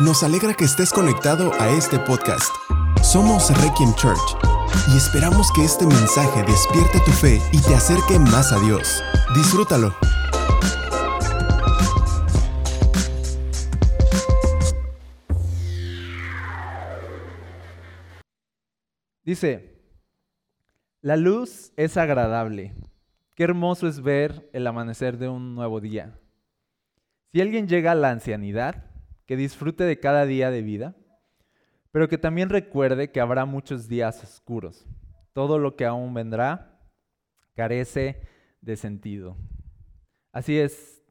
Nos alegra que estés conectado a este podcast. Somos Requiem Church y esperamos que este mensaje despierte tu fe y te acerque más a Dios. Disfrútalo. Dice, la luz es agradable. Qué hermoso es ver el amanecer de un nuevo día. Si alguien llega a la ancianidad, que disfrute de cada día de vida, pero que también recuerde que habrá muchos días oscuros. Todo lo que aún vendrá carece de sentido. Así es,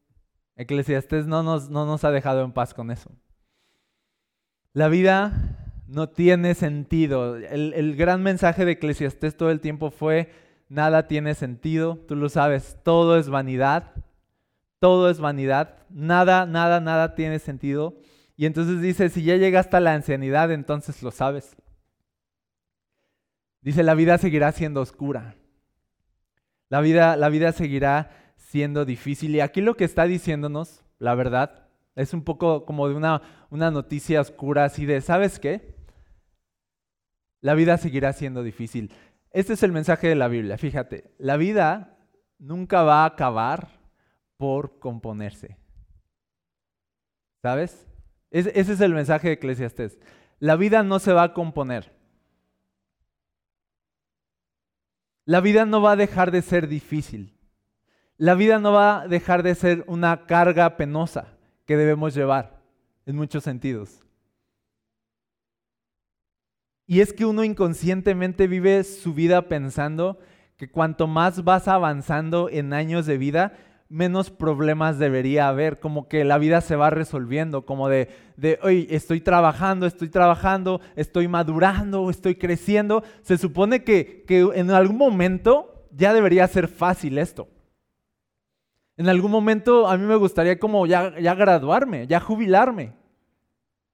Eclesiastés no nos, no nos ha dejado en paz con eso. La vida no tiene sentido. El, el, gran mensaje de Eclesiastés todo el tiempo fue, nada tiene sentido, tú lo sabes, todo es vanidad, todo es vanidad, nada, nada, nada tiene sentido. Y entonces dice, si ya llega hasta la ancianidad, entonces lo sabes. Dice, la vida seguirá siendo oscura. La vida, la vida seguirá siendo difícil. Y aquí lo que está diciéndonos, la verdad, es un poco como de una, una noticia oscura, así de, ¿sabes qué? La vida seguirá siendo difícil. Este es el mensaje de la Biblia. Fíjate, la vida nunca va a acabar por componerse. ¿Sabes? Ese es el mensaje de Eclesiastés. La vida no se va a componer. La vida no va a dejar de ser difícil. La vida no va a dejar de ser una carga penosa que debemos llevar en muchos sentidos. Y es que uno inconscientemente vive su vida pensando que cuanto más vas avanzando en años de vida, menos problemas debería haber, como que la vida se va resolviendo, como de, de hoy estoy trabajando, estoy trabajando, estoy madurando, estoy creciendo. Se supone que, que en algún momento ya debería ser fácil esto. En algún momento a mí me gustaría como ya, ya graduarme, ya jubilarme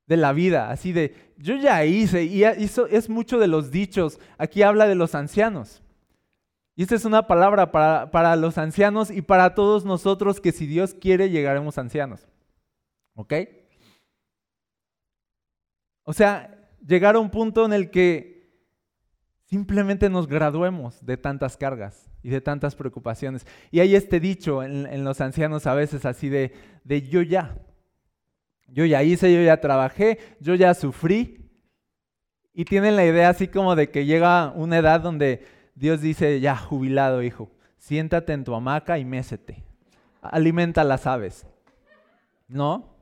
de la vida, así de, yo ya hice, y eso es mucho de los dichos, aquí habla de los ancianos. Y esta es una palabra para, para, los ancianos y para todos nosotros que si Dios quiere llegaremos ancianos. ¿Ok? O sea, llegar a un punto en el que simplemente nos graduemos de tantas cargas y de tantas preocupaciones. Y hay este dicho en, los ancianos a veces así de, de yo ya, yo ya hice, yo ya trabajé, yo ya sufrí. Y tienen la idea así como de que llega una edad donde Dios dice, ya jubilado hijo, siéntate en tu hamaca y mécete. Alimenta las aves. ¿No?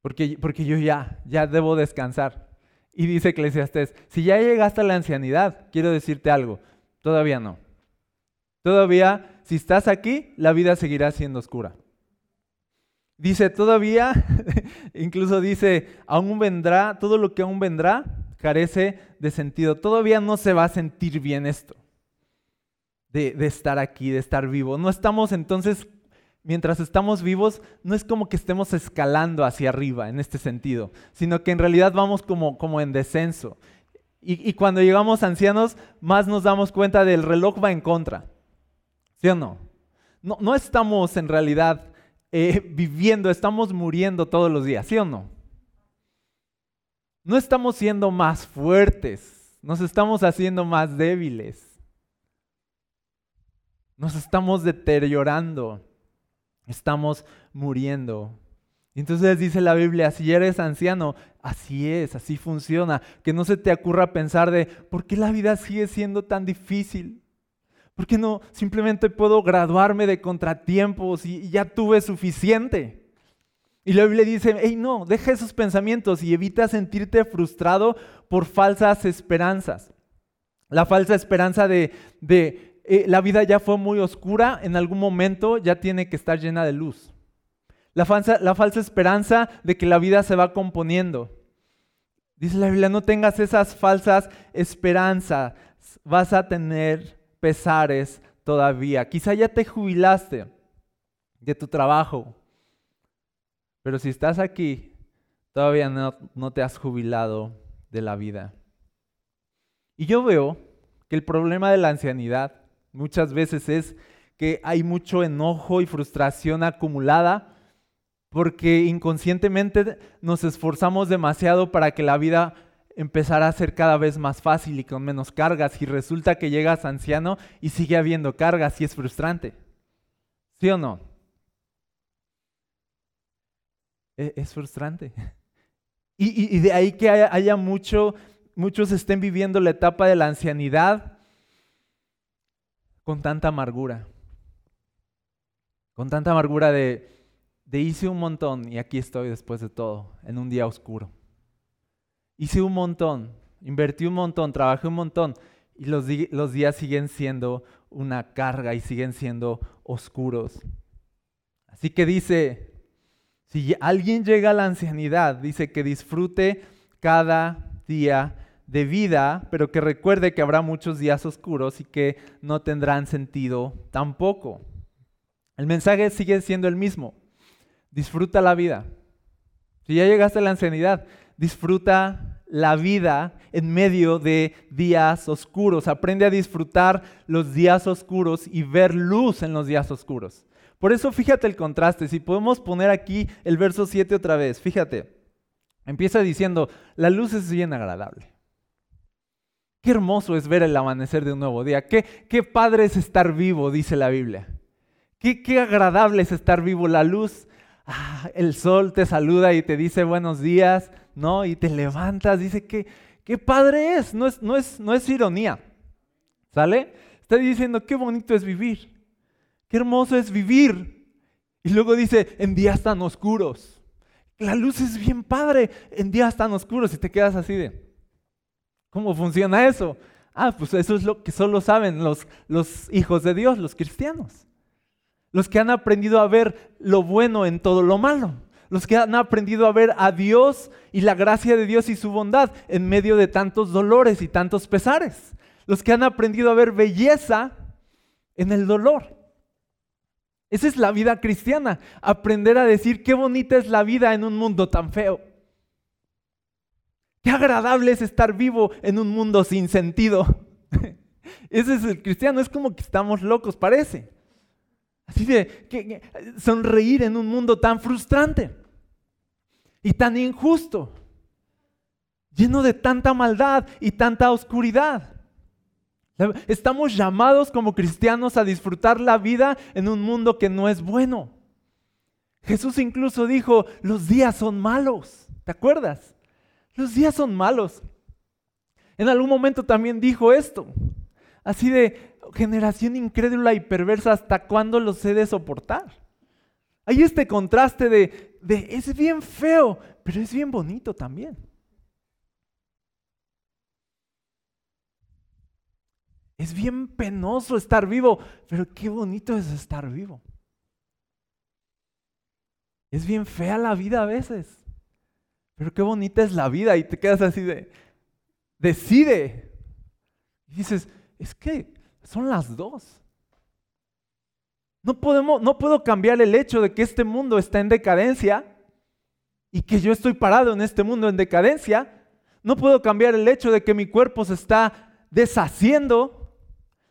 Porque, porque yo ya, ya debo descansar. Y dice Eclesiastés, si ya llegaste a la ancianidad, quiero decirte algo, todavía no. Todavía, si estás aquí, la vida seguirá siendo oscura. Dice, todavía, incluso dice, aún vendrá, todo lo que aún vendrá carece de sentido. Todavía no se va a sentir bien esto de, de estar aquí, de estar vivo. No estamos entonces, mientras estamos vivos, no es como que estemos escalando hacia arriba en este sentido, sino que en realidad vamos como, como en descenso. Y, y cuando llegamos ancianos, más nos damos cuenta del reloj va en contra. ¿Sí o no? No, no estamos en realidad eh, viviendo, estamos muriendo todos los días, ¿sí o no? No estamos siendo más fuertes, nos estamos haciendo más débiles. Nos estamos deteriorando, estamos muriendo. Y entonces dice la Biblia, si eres anciano, así es, así funciona. Que no se te ocurra pensar de, ¿por qué la vida sigue siendo tan difícil? ¿Por qué no simplemente puedo graduarme de contratiempos y ya tuve suficiente? Y la Biblia dice, hey, no, deja esos pensamientos y evita sentirte frustrado por falsas esperanzas. La falsa esperanza de, de eh, la vida ya fue muy oscura, en algún momento ya tiene que estar llena de luz. La falsa, la falsa esperanza de que la vida se va componiendo. Dice la Biblia, no tengas esas falsas esperanzas, vas a tener pesares todavía. Quizá ya te jubilaste de tu trabajo, pero si estás aquí, todavía no, no te has jubilado de la vida. Y yo veo que el problema de la ancianidad muchas veces es que hay mucho enojo y frustración acumulada porque inconscientemente nos esforzamos demasiado para que la vida empezara a ser cada vez más fácil y con menos cargas y resulta que llegas anciano y sigue habiendo cargas y es frustrante. ¿Sí o no? E-, es frustrante. Y, de ahí que haya, mucho, muchos estén viviendo la etapa de la ancianidad con tanta amargura. Con tanta amargura de, hice un montón y aquí estoy después de todo, en un día oscuro. Hice un montón, invertí un montón, trabajé un montón y los días siguen siendo una carga y siguen siendo oscuros. Así que dice, si alguien llega a la ancianidad, dice que disfrute cada día de vida, pero que recuerde que habrá muchos días oscuros y que no tendrán sentido tampoco. El mensaje sigue siendo el mismo. Disfruta la vida. Si ya llegaste a la ancianidad, disfruta la vida en medio de días oscuros. Aprende a disfrutar los días oscuros y ver luz en los días oscuros. Por eso fíjate el contraste. Si podemos poner aquí el verso 7 otra vez, fíjate. Empieza diciendo, la luz es bien agradable. Qué hermoso es ver el amanecer de un nuevo día. Qué, qué padre es estar vivo, dice la Biblia. Qué, qué agradable es estar vivo. La luz, ah, el sol te saluda y te dice buenos días, ¿no? Y te levantas, dice que qué padre es. No es, no es, no es ironía. ¿Sale? Está diciendo qué bonito es vivir. Qué hermoso es vivir. Y luego dice, en días tan oscuros. La luz es bien padre en días tan oscuros y te quedas así de, ¿cómo funciona eso? Ah, pues eso es lo que solo saben los, los hijos de Dios, los cristianos. Los que han aprendido a ver lo bueno en todo lo malo. Los que han aprendido a ver a Dios y la gracia de Dios y su bondad en medio de tantos dolores y tantos pesares. Los que han aprendido a ver belleza en el dolor. Esa es la vida cristiana, aprender a decir qué bonita es la vida en un mundo tan feo. Qué agradable es estar vivo en un mundo sin sentido. Ese es el cristiano, es como que estamos locos, parece. Así de sonreír en un mundo tan frustrante y tan injusto, lleno de tanta maldad y tanta oscuridad. Estamos llamados como cristianos a disfrutar la vida en un mundo que no es bueno. Jesús incluso dijo, los días son malos. ¿Te acuerdas? Los días son malos. En algún momento también dijo esto. Así de generación incrédula y perversa, ¿hasta cuándo los he de soportar? Hay este contraste de, de es bien feo, pero es bien bonito también. Es bien penoso estar vivo, pero qué bonito es estar vivo. Es bien fea la vida a veces, pero qué bonita es la vida y te quedas así de, decide. Y dices, es que son las dos. No, podemos, no puedo cambiar el hecho de que este mundo está en decadencia y que yo estoy parado en este mundo en decadencia. No puedo cambiar el hecho de que mi cuerpo se está deshaciendo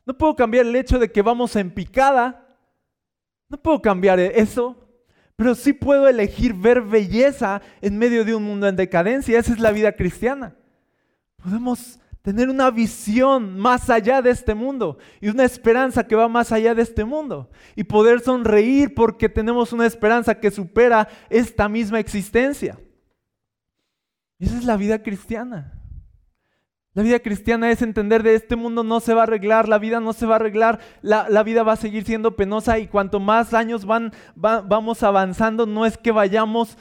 no puedo cambiar el hecho de que vamos en picada. No puedo cambiar eso. Pero sí puedo elegir ver belleza en medio de un mundo en decadencia. Esa es la vida cristiana. Podemos tener una visión más allá de este mundo y una esperanza que va más allá de este mundo. Y poder sonreír porque tenemos una esperanza que supera esta misma existencia. Esa es la vida cristiana. La vida cristiana es entender de este mundo no se va a arreglar, la vida no se va a arreglar, la, vida va a seguir siendo penosa y cuanto más años van, vamos avanzando, no es que vayamos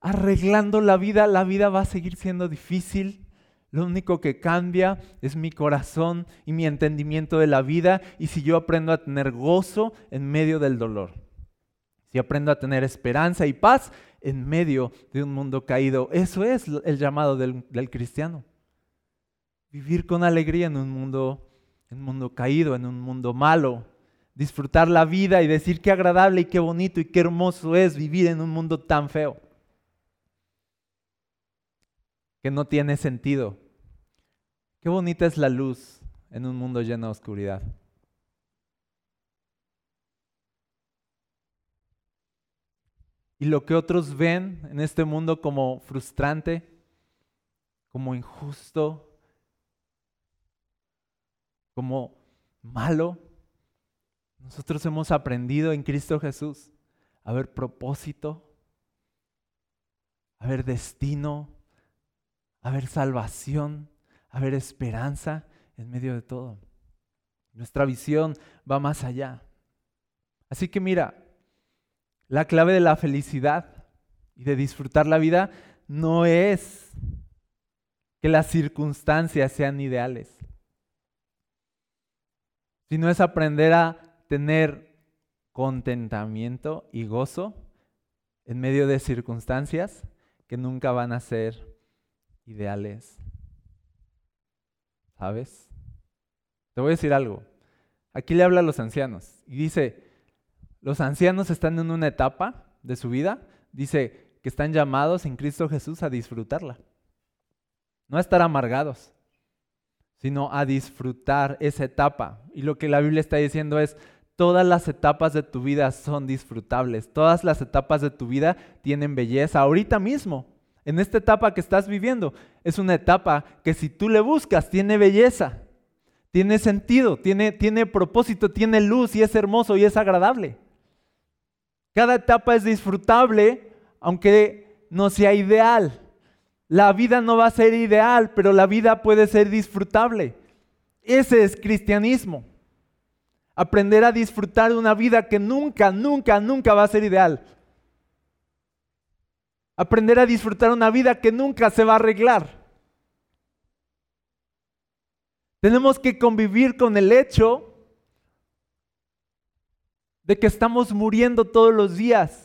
arreglando la vida, la vida va a seguir siendo difícil. Lo único que cambia es mi corazón y mi entendimiento de la vida y si yo aprendo a tener gozo en medio del dolor. Si aprendo a tener esperanza y paz en medio de un mundo caído. Eso es el llamado del cristiano vivir con alegría en un mundo, en un mundo caído, en un mundo malo, disfrutar la vida y decir qué agradable y qué bonito y qué hermoso es vivir en un mundo tan feo, que no tiene sentido. Qué bonita es la luz en un mundo lleno de oscuridad. y lo que otros ven en este mundo como frustrante, como injusto, como malo, nosotros hemos aprendido en Cristo Jesús a ver propósito, a ver destino, a ver salvación, a ver esperanza en medio de todo. Nuestra visión va más allá. Así que mira, la clave de la felicidad y de disfrutar la vida no es que las circunstancias sean ideales, sino es aprender a tener contentamiento y gozo en medio de circunstancias que nunca van a ser ideales. ¿Sabes? Te voy a decir algo. Aquí le habla a los ancianos y dice, los ancianos están en una etapa de su vida, dice que están llamados en Cristo Jesús a disfrutarla. No a estar amargados, sino a disfrutar esa etapa. Y lo que la Biblia está diciendo es, todas las etapas de tu vida son disfrutables, todas las etapas de tu vida tienen belleza. Ahorita mismo, en esta etapa que estás viviendo, es una etapa que si tú le buscas, tiene belleza, tiene sentido, tiene, tiene propósito, tiene luz y es hermoso y es agradable. Cada etapa es disfrutable, aunque no sea ideal. La vida no va a ser ideal, pero la vida puede ser disfrutable. Ese es cristianismo. Aprender a disfrutar de una vida que nunca, nunca, nunca va a ser ideal. Aprender a disfrutar una vida que nunca se va a arreglar. Tenemos que convivir con el hecho de que estamos muriendo todos los días.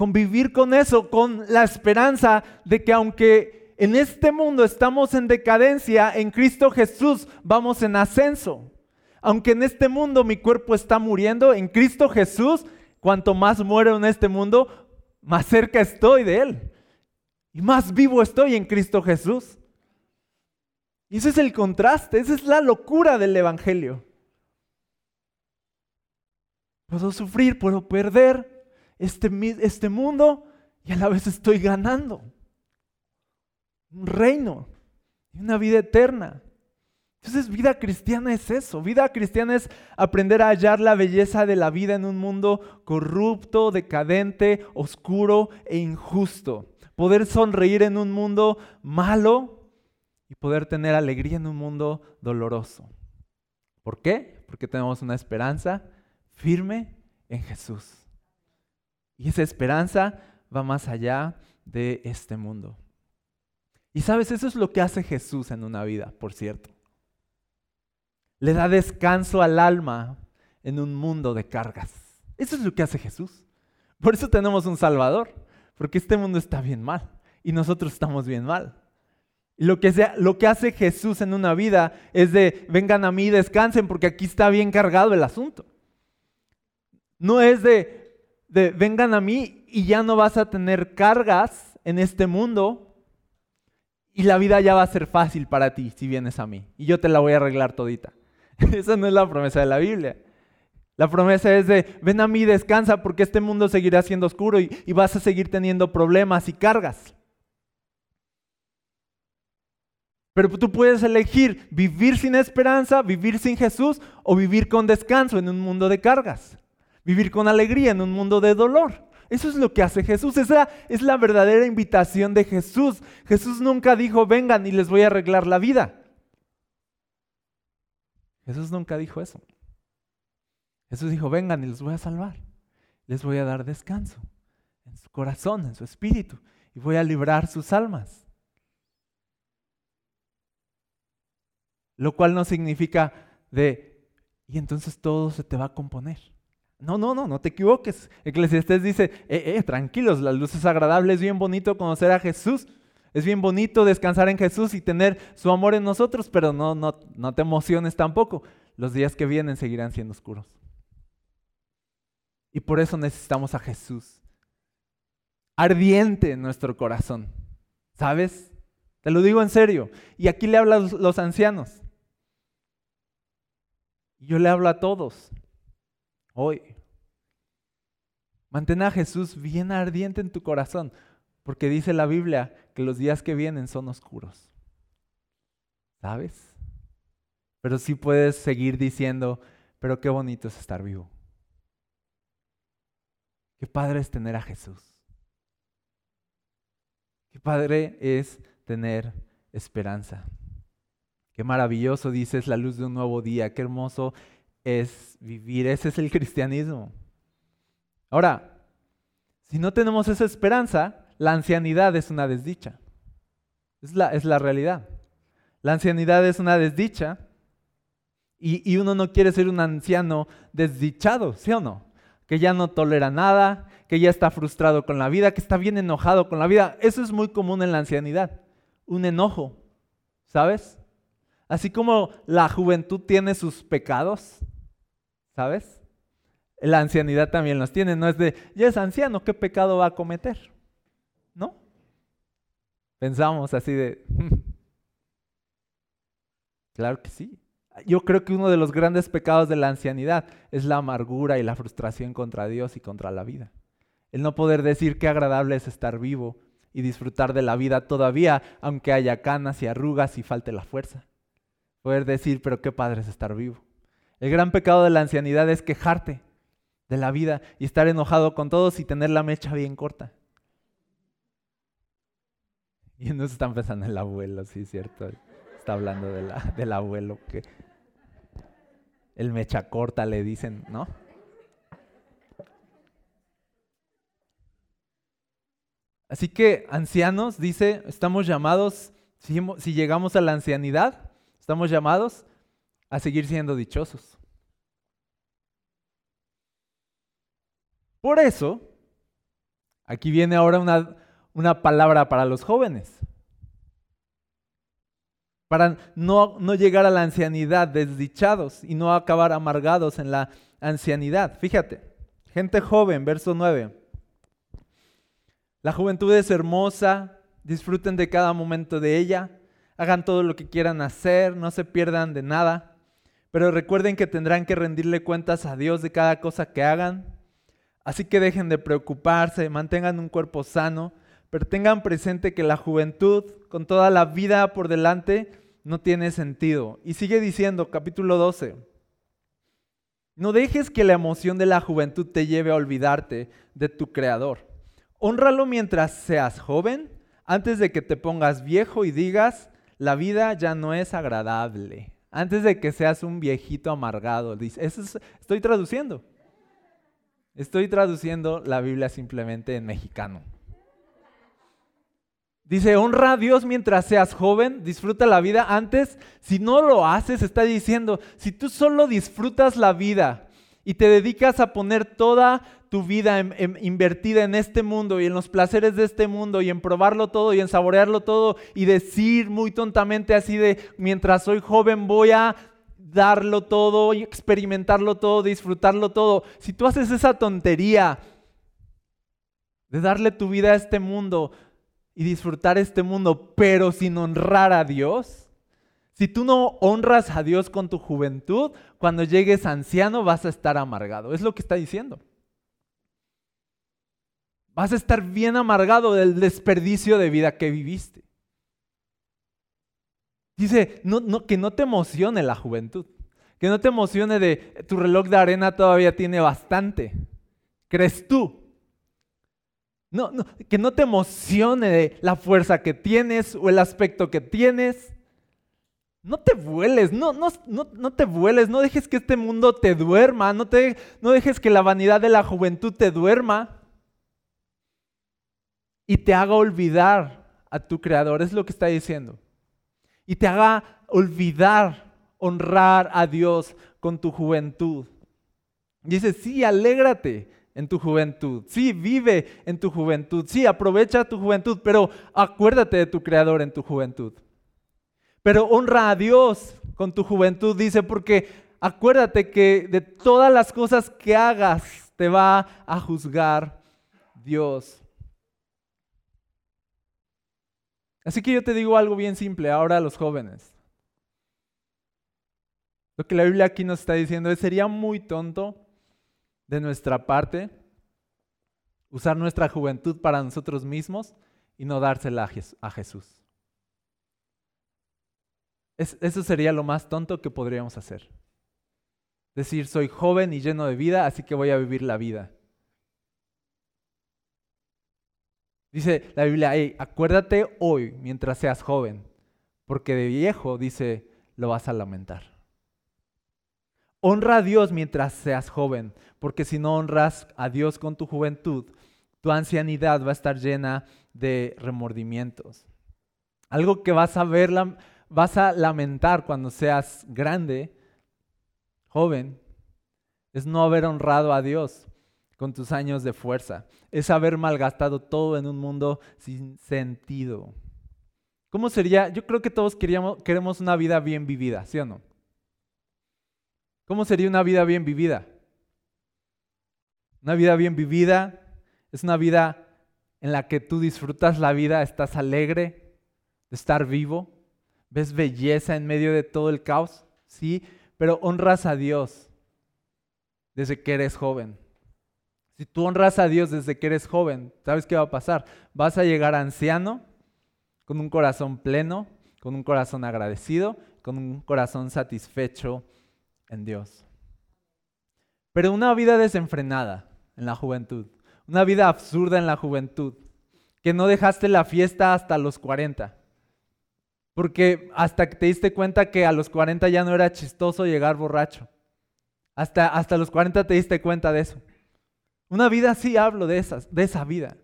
Convivir con eso, con la esperanza de que aunque en este mundo estamos en decadencia, en Cristo Jesús vamos en ascenso. Aunque en este mundo mi cuerpo está muriendo, en Cristo Jesús, cuanto más muero en este mundo, más cerca estoy de Él. Y más vivo estoy en Cristo Jesús. Y ese es el contraste, esa es la locura del Evangelio. Puedo sufrir, puedo perder este, este mundo y a la vez estoy ganando un reino y una vida eterna. Entonces vida cristiana es eso, vida cristiana es aprender a hallar la belleza de la vida en un mundo corrupto, decadente, oscuro e injusto. Poder sonreír en un mundo malo y poder tener alegría en un mundo doloroso. ¿Por qué? Porque tenemos una esperanza firme en Jesús. Y esa esperanza va más allá de este mundo. Y sabes, eso es lo que hace Jesús en una vida, por cierto le da descanso al alma en un mundo de cargas. Eso es lo que hace Jesús. Por eso tenemos un Salvador, porque este mundo está bien mal y nosotros estamos bien mal. Lo que, lo que hace Jesús en una vida es de, vengan a mí descansen, porque aquí está bien cargado el asunto. No es de, de, vengan a mí y ya no vas a tener cargas en este mundo y la vida ya va a ser fácil para ti si vienes a mí. Y yo te la voy a arreglar todita. Esa no es la promesa de la Biblia. La promesa es de, ven a mí, descansa, porque este mundo seguirá siendo oscuro y, y vas a seguir teniendo problemas y cargas. Pero tú puedes elegir vivir sin esperanza, vivir sin Jesús o vivir con descanso en un mundo de cargas. Vivir con alegría en un mundo de dolor. Eso es lo que hace Jesús. Esa es la verdadera invitación de Jesús. Jesús nunca dijo, vengan y les voy a arreglar la vida. Jesús nunca dijo eso. Jesús dijo, vengan y los voy a salvar. Les voy a dar descanso en su corazón, en su espíritu, y voy a librar sus almas. Lo cual no significa de, y entonces todo se te va a componer. No, no, no, no te equivoques. Eclesiastés dice, eh, eh, tranquilos, la luz es agradable, es bien bonito conocer a Jesús, es bien bonito descansar en Jesús y tener su amor en nosotros, pero no, no, no te emociones tampoco. Los días que vienen seguirán siendo oscuros. Y por eso necesitamos a Jesús. Ardiente en nuestro corazón. ¿Sabes? Te lo digo en serio. Y aquí le hablo a los ancianos. Yo le hablo a todos. Hoy. Mantén a Jesús bien ardiente en tu corazón, porque dice la Biblia que los días que vienen son oscuros. ¿Sabes? Pero sí puedes seguir diciendo, pero qué bonito es estar vivo. Qué padre es tener a Jesús. Qué padre es tener esperanza. Qué maravilloso, dices, la luz de un nuevo día. Qué hermoso es vivir. Ese es el cristianismo. Ahora, si no tenemos esa esperanza, la ancianidad es una desdicha. Es la, es la realidad. La ancianidad es una desdicha y, y, uno no quiere ser un anciano desdichado, ¿sí o no? Que ya no tolera nada, que ya está frustrado con la vida, que está bien enojado con la vida. Eso es muy común en la ancianidad, un enojo, ¿sabes? Así como la juventud tiene sus pecados, ¿sabes? La ancianidad también los tiene, no es de, ya es anciano, ¿qué pecado va a cometer? ¿No? Pensamos así de, claro que sí. Yo creo que uno de los grandes pecados de la ancianidad es la amargura y la frustración contra Dios y contra la vida. El no poder decir qué agradable es estar vivo y disfrutar de la vida todavía, aunque haya canas y arrugas y falte la fuerza. Poder decir, pero qué padre es estar vivo. El gran pecado de la ancianidad es quejarte de la vida y estar enojado con todos y tener la mecha bien corta. Y se están pensando en el abuelo, sí, cierto. Está hablando de la, del abuelo que el mecha corta le dicen, ¿no? Así que, ancianos, dice, estamos llamados, si llegamos a la ancianidad, estamos llamados a seguir siendo dichosos. Por eso, aquí viene ahora una, una palabra para los jóvenes. Para no, no llegar a la ancianidad desdichados y no acabar amargados en la ancianidad. Fíjate, gente joven, verso 9. La juventud es hermosa, disfruten de cada momento de ella, hagan todo lo que quieran hacer, no se pierdan de nada, pero recuerden que tendrán que rendirle cuentas a Dios de cada cosa que hagan. Así que dejen de preocuparse, mantengan un cuerpo sano, pero tengan presente que la juventud, con toda la vida por delante, no tiene sentido. Y sigue diciendo, capítulo 12, no dejes que la emoción de la juventud te lleve a olvidarte de tu Creador. Honralo mientras seas joven, antes de que te pongas viejo y digas, la vida ya no es agradable. Antes de que seas un viejito amargado. Dice, eso estoy traduciendo. Estoy traduciendo la Biblia simplemente en mexicano. Dice, honra a Dios mientras seas joven, disfruta la vida. Antes, si no lo haces, está diciendo, si tú solo disfrutas la vida y te dedicas a poner toda tu vida invertida en este mundo y en los placeres de este mundo y en probarlo todo y en saborearlo todo y decir muy tontamente así de, mientras soy joven voy a darlo todo, experimentarlo todo, disfrutarlo todo. Si tú haces esa tontería de darle tu vida a este mundo y disfrutar este mundo, pero sin honrar a Dios, si tú no honras a Dios con tu juventud, cuando llegues anciano vas a estar amargado. Es lo que está diciendo. Vas a estar bien amargado del desperdicio de vida que viviste. Dice, que no te emocione la juventud, que no te emocione de tu reloj de arena todavía tiene bastante. ¿Crees tú? No, que no te emocione de la fuerza que tienes o el aspecto que tienes. No te vueles, no, no, no, te vueles, no dejes que este mundo te duerma, no, te, no dejes que la vanidad de la juventud te duerma y te haga olvidar a tu creador, es lo que está diciendo y te haga olvidar honrar a Dios con tu juventud. Dice, sí, alégrate en tu juventud, sí, vive en tu juventud, sí, aprovecha tu juventud, pero acuérdate de tu Creador en tu juventud. Pero honra a Dios con tu juventud, dice, porque acuérdate que de todas las cosas que hagas te va a juzgar Dios. Así que yo te digo algo bien simple ahora a los jóvenes. Lo que la Biblia aquí nos está diciendo es, sería muy tonto de nuestra parte Usar nuestra juventud para nosotros mismos y no dársela a Jesús. Eso sería lo más tonto que podríamos hacer. Decir, soy joven y lleno de vida, así que voy a vivir la vida. Dice la Biblia, acuérdate hoy mientras seas joven, porque de viejo, dice, lo vas a lamentar. Honra a Dios mientras seas joven, porque si no honras a Dios con tu juventud, tu ancianidad va a estar llena de remordimientos. Algo que vas a ver, vas a lamentar cuando seas grande, joven, es no haber honrado a Dios con tus años de fuerza. Es haber malgastado todo en un mundo sin sentido. ¿Cómo sería? Yo creo que todos queríamos, queremos una vida bien vivida, ¿sí o no? ¿Cómo sería una vida bien vivida? Una vida bien vivida es una vida en la que tú disfrutas la vida, estás alegre de estar vivo, ves belleza en medio de todo el caos, sí, pero honras a Dios desde que eres joven. Si tú honras a Dios desde que eres joven, ¿sabes qué va a pasar? Vas a llegar anciano con un corazón pleno, con un corazón agradecido, con un corazón satisfecho en Dios. Pero una vida desenfrenada en la juventud, una vida absurda en la juventud, que no dejaste la fiesta hasta los 40, porque hasta que te diste cuenta que a los 40 ya no era chistoso llegar borracho. Hasta, hasta los 40 te diste cuenta de eso. Una vida así hablo de, esas, de esa vida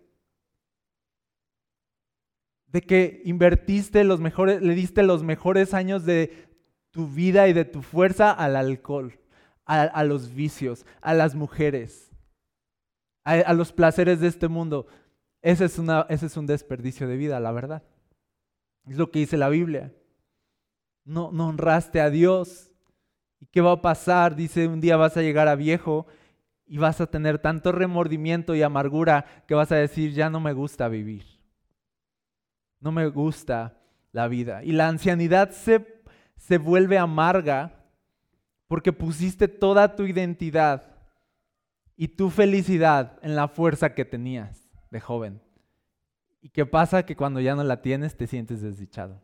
de que invertiste los mejores, le diste los mejores años de tu vida y de tu fuerza al alcohol, a, los vicios, a las mujeres, a, los placeres de este mundo. Ese es, una, ese es un desperdicio de vida, la verdad. Es lo que dice la Biblia. No, honraste a Dios. ¿Y qué va a pasar? Dice, un día vas a llegar a viejo y vas a tener tanto remordimiento y amargura que vas a decir, ya no me gusta vivir no me gusta la vida. Y la ancianidad se, se vuelve amarga porque pusiste toda tu identidad y tu felicidad en la fuerza que tenías de joven. ¿Y qué pasa? Que cuando ya no la tienes te sientes desdichado.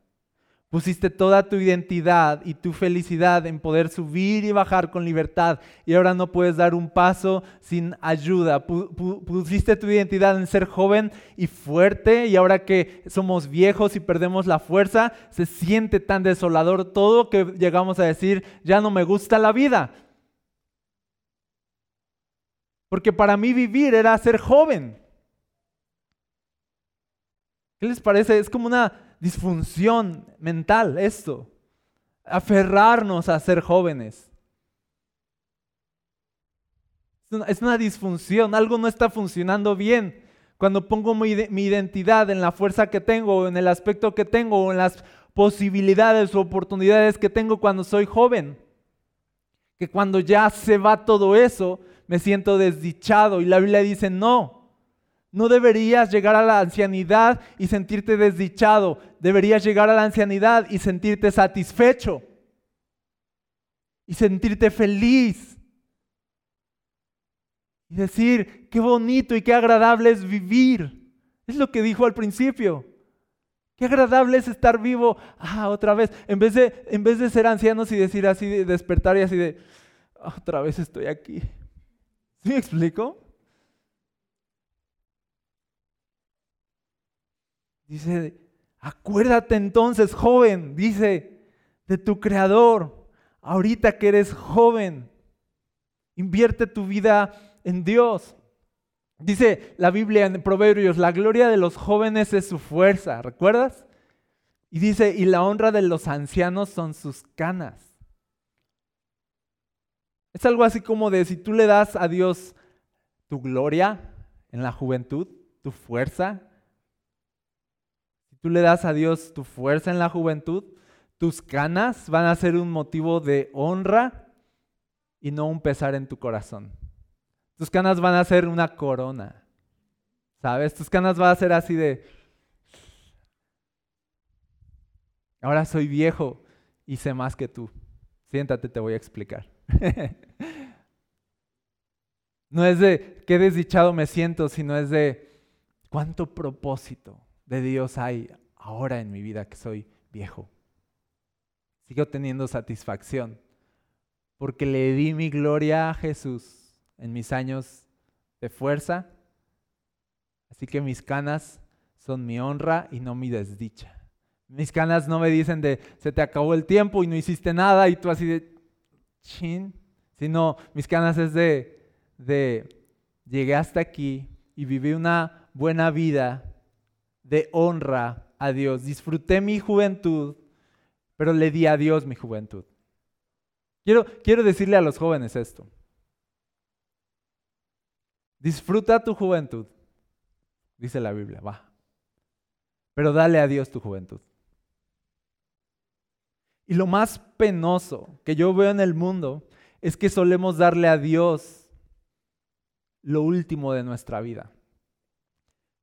Pusiste toda tu identidad y tu felicidad en poder subir y bajar con libertad y ahora no puedes dar un paso sin ayuda. Pusiste tu identidad en ser joven y fuerte y ahora que somos viejos y perdemos la fuerza, se siente tan desolador todo que llegamos a decir, ya no me gusta la vida. Porque para mí vivir era ser joven. ¿Qué les parece? Es como una disfunción mental esto. Aferrarnos a ser jóvenes. Es una, disfunción, algo no está funcionando bien. Cuando pongo mi, identidad en la fuerza que tengo, en el aspecto que tengo, en las posibilidades o oportunidades que tengo cuando soy joven. Que cuando ya se va todo eso, me siento desdichado. Y la Biblia dice, no, no deberías llegar a la ancianidad y sentirte desdichado. Deberías llegar a la ancianidad y sentirte satisfecho. Y sentirte feliz. Y decir, qué bonito y qué agradable es vivir. Es lo que dijo al principio. Qué agradable es estar vivo. Ah, otra vez. En vez de, en vez de ser ancianos y decir así, de despertar y así de, ah, otra vez estoy aquí. ¿Sí me explico? Dice, acuérdate entonces, joven, dice, de tu creador, ahorita que eres joven. Invierte tu vida en Dios. Dice la Biblia en Proverbios, la gloria de los jóvenes es su fuerza, ¿recuerdas? Y dice, y la honra de los ancianos son sus canas. Es algo así como de si tú le das a Dios tu gloria en la juventud, tu fuerza, tú le das a Dios tu fuerza en la juventud, tus canas van a ser un motivo de honra y no un pesar en tu corazón. Tus canas van a ser una corona. ¿Sabes? Tus canas van a ser así de... Ahora soy viejo y sé más que tú. Siéntate, te voy a explicar. No es de qué desdichado me siento, sino es de cuánto propósito de Dios hay ahora en mi vida que soy viejo. Sigo teniendo satisfacción porque le di mi gloria a Jesús en mis años de fuerza. Así que mis canas son mi honra y no mi desdicha. Mis canas no me dicen de se te acabó el tiempo y no hiciste nada y tú así de chin, sino mis canas es de de llegué hasta aquí y viví una buena vida de honra a Dios. Disfruté mi juventud, pero le di a Dios mi juventud. Quiero, quiero decirle a los jóvenes esto. Disfruta tu juventud, dice la Biblia, va. Pero dale a Dios tu juventud. Y lo más penoso que yo veo en el mundo es que solemos darle a Dios lo último de nuestra vida.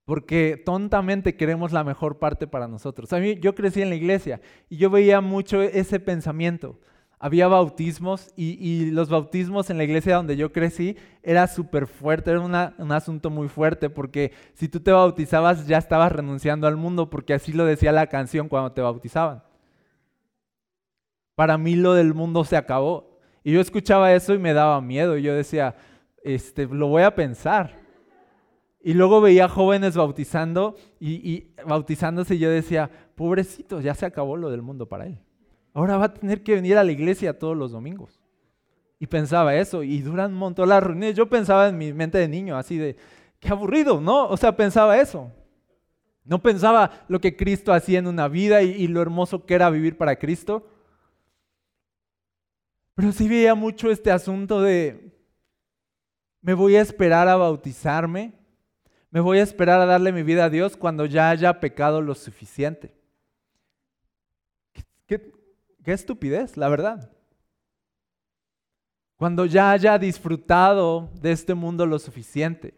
Porque tontamente queremos la mejor parte para nosotros. A mí, yo crecí en la iglesia y yo veía mucho ese pensamiento. Había bautismos y, los bautismos en la iglesia donde yo crecí era súper fuerte, era un asunto muy fuerte porque si tú te bautizabas ya estabas renunciando al mundo porque así lo decía la canción cuando te bautizaban. Para mí lo del mundo se acabó. Y yo escuchaba eso y me daba miedo y yo decía, este, lo voy a pensar. Y luego veía jóvenes bautizando y, bautizándose y yo decía, pobrecito, ya se acabó lo del mundo para él. Ahora va a tener que venir a la iglesia todos los domingos. Y pensaba eso, y duran un montón las reuniones. Yo pensaba en mi mente de niño, así de, qué aburrido, ¿no? O sea, pensaba eso. No pensaba lo que Cristo hacía en una vida y, y lo hermoso que era vivir para Cristo. Pero sí veía mucho este asunto de, me voy a esperar a bautizarme. Me voy a esperar a darle mi vida a Dios cuando ya haya pecado lo suficiente. ¿Qué, estupidez, la verdad. Cuando ya haya disfrutado de este mundo lo suficiente.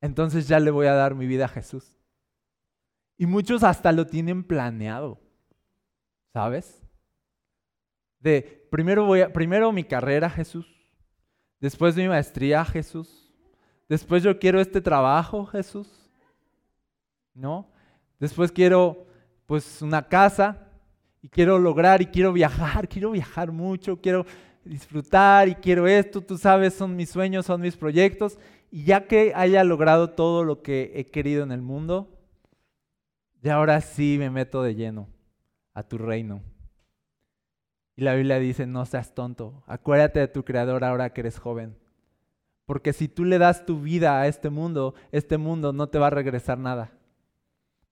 Entonces ya le voy a dar mi vida a Jesús. Y muchos hasta lo tienen planeado. ¿Sabes? De primero voy a, primero mi carrera, Jesús. Después de mi maestría, Jesús. Después yo quiero este trabajo, Jesús. ¿No? Después quiero pues una casa y quiero lograr y quiero viajar, quiero viajar mucho, quiero disfrutar y quiero esto, tú sabes, son mis sueños, son mis proyectos. Y ya que haya logrado todo lo que he querido en el mundo, ya ahora sí me meto de lleno a tu reino. Y la Biblia dice, no seas tonto, acuérdate de tu Creador ahora que eres joven. Porque si tú le das tu vida a este mundo, este mundo no te va a regresar nada.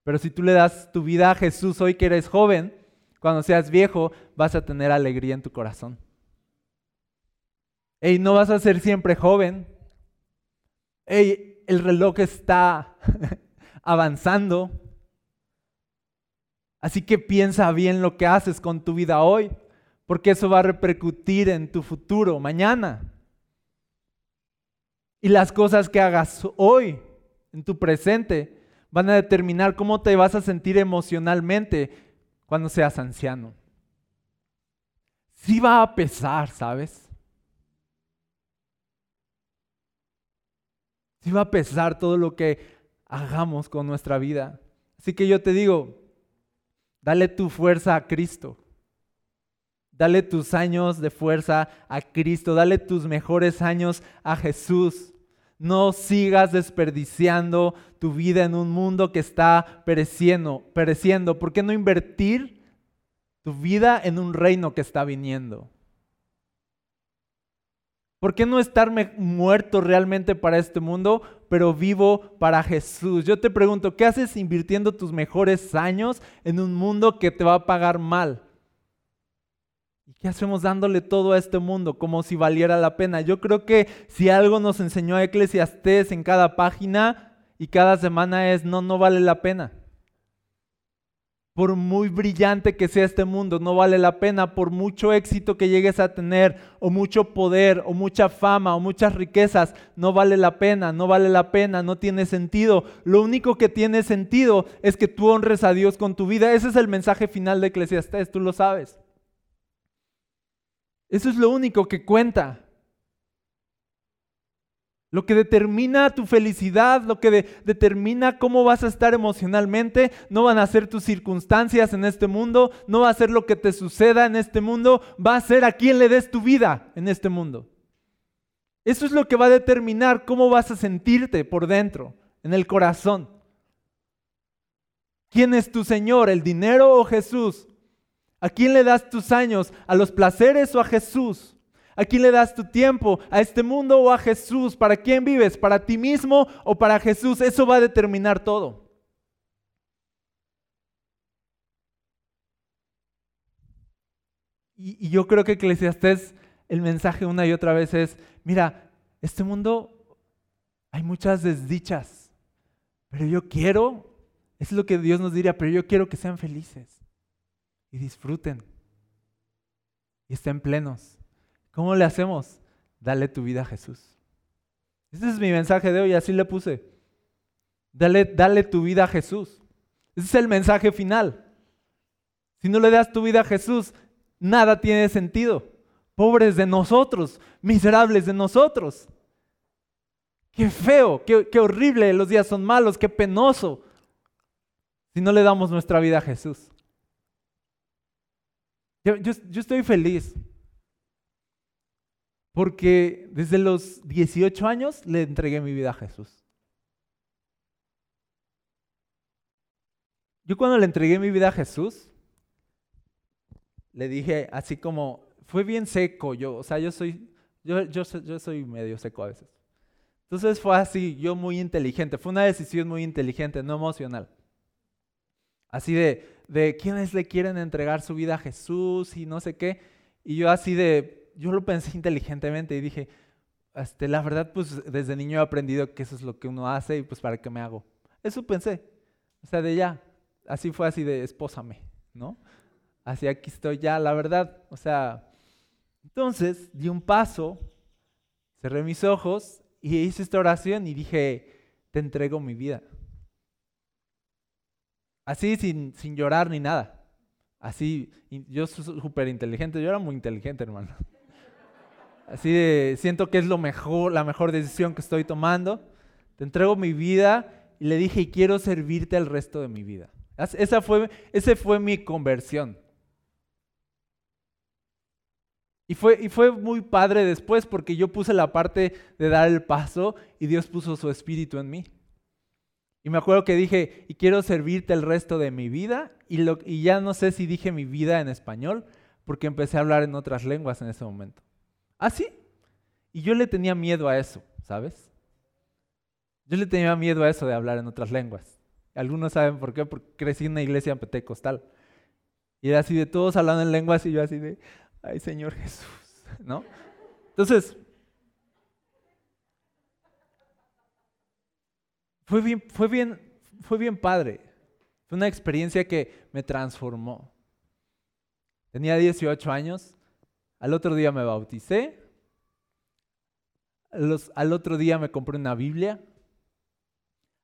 Pero si tú le das tu vida a Jesús hoy que eres joven, cuando seas viejo, vas a tener alegría en tu corazón. Ey, no vas a ser siempre joven. Ey, el reloj está avanzando. Así que piensa bien lo que haces con tu vida hoy porque eso va a repercutir en tu futuro, mañana. Y las cosas que hagas hoy, en tu presente, van a determinar cómo te vas a sentir emocionalmente cuando seas anciano. Sí va a pesar, ¿sabes? Sí va a pesar todo lo que hagamos con nuestra vida. Así que yo te digo, dale tu fuerza a Cristo. Dale tus años de fuerza a Cristo, dale tus mejores años a Jesús. No sigas desperdiciando tu vida en un mundo que está pereciendo, pereciendo. ¿Por qué no invertir tu vida en un reino que está viniendo? ¿Por qué no estar muerto realmente para este mundo, pero vivo para Jesús? Yo te pregunto, ¿qué haces invirtiendo tus mejores años en un mundo que te va a pagar mal? ¿Y qué hacemos dándole todo a este mundo como si valiera la pena? Yo creo que si algo nos enseñó Eclesiastés en cada página y cada semana es no, no vale la pena. Por muy brillante que sea este mundo, no vale la pena. Por mucho éxito que llegues a tener, o mucho poder, o mucha fama, o muchas riquezas, no vale la pena, no vale la pena, no tiene sentido. Lo único que tiene sentido es que tú honres a Dios con tu vida. Ese es el mensaje final de Eclesiastés, tú lo sabes. Eso es lo único que cuenta. Lo que determina tu felicidad, lo que determina cómo vas a estar emocionalmente, no van a ser tus circunstancias en este mundo, no va a ser lo que te suceda en este mundo, va a ser a quién le des tu vida en este mundo. Eso es lo que va a determinar cómo vas a sentirte por dentro, en el corazón. ¿Quién es tu Señor, el dinero o Jesús? ¿A quién le das tus años? ¿A los placeres o a Jesús? ¿A quién le das tu tiempo? ¿A este mundo o a Jesús? ¿Para quién vives? ¿Para ti mismo o para Jesús? Eso va a determinar todo. Y, yo creo que Eclesiastés, el mensaje una y otra vez es, mira, este mundo hay muchas desdichas, pero yo quiero, es lo que Dios nos diría, pero yo quiero que sean felices y disfruten y estén plenos. ¿Cómo le hacemos? Dale tu vida a Jesús. Ese es mi mensaje de hoy, así le puse. Dale, dale tu vida a Jesús. Ese es el mensaje final. Si no le das tu vida a Jesús, nada tiene sentido. Pobres de nosotros, miserables de nosotros. Qué feo, qué, horrible, los días son malos, qué penoso. Si no le damos nuestra vida a Jesús. Yo, yo estoy feliz porque desde los 18 años le entregué mi vida a Jesús. Yo cuando le entregué mi vida a Jesús, le dije así como, fue bien seco, yo, o sea, yo soy, yo, yo, yo soy medio seco a veces. Entonces fue así, yo muy inteligente, fue una decisión muy inteligente, no emocional. Así de, de quiénes le quieren entregar su vida a Jesús y no sé qué. Y yo así de, yo lo pensé inteligentemente y dije, este, la verdad, pues desde niño he aprendido que eso es lo que uno hace y pues para qué me hago. Eso pensé. O sea, de ya, así fue así de espósame, ¿no? Así aquí estoy ya, la verdad. O sea, entonces di un paso, cerré mis ojos y hice esta oración y dije, te entrego mi vida. Así sin, sin llorar ni nada. Así, yo súper inteligente, yo era muy inteligente, hermano. Así siento que es lo mejor, la mejor decisión que estoy tomando. Te entrego mi vida y le dije, y quiero servirte el resto de mi vida. Esa fue, ese fue mi conversión. Y fue, y fue muy padre después porque yo puse la parte de dar el paso y Dios puso su espíritu en mí. Y me acuerdo que dije, y quiero servirte el resto de mi vida. Y, lo, y ya no sé si dije mi vida en español porque empecé a hablar en otras lenguas en ese momento. ¿Ah, sí? Y yo le tenía miedo a eso, ¿sabes? Yo le tenía miedo a eso de hablar en otras lenguas. Algunos saben por qué, porque crecí en una iglesia pentecostal. Y era así de todos hablando en lenguas y yo así de, ay Señor Jesús, ¿no? Entonces, fue bien, fue bien, fue bien padre. Fue una experiencia que me transformó. Tenía 18 años al otro día me bauticé. al otro día me compré una Biblia.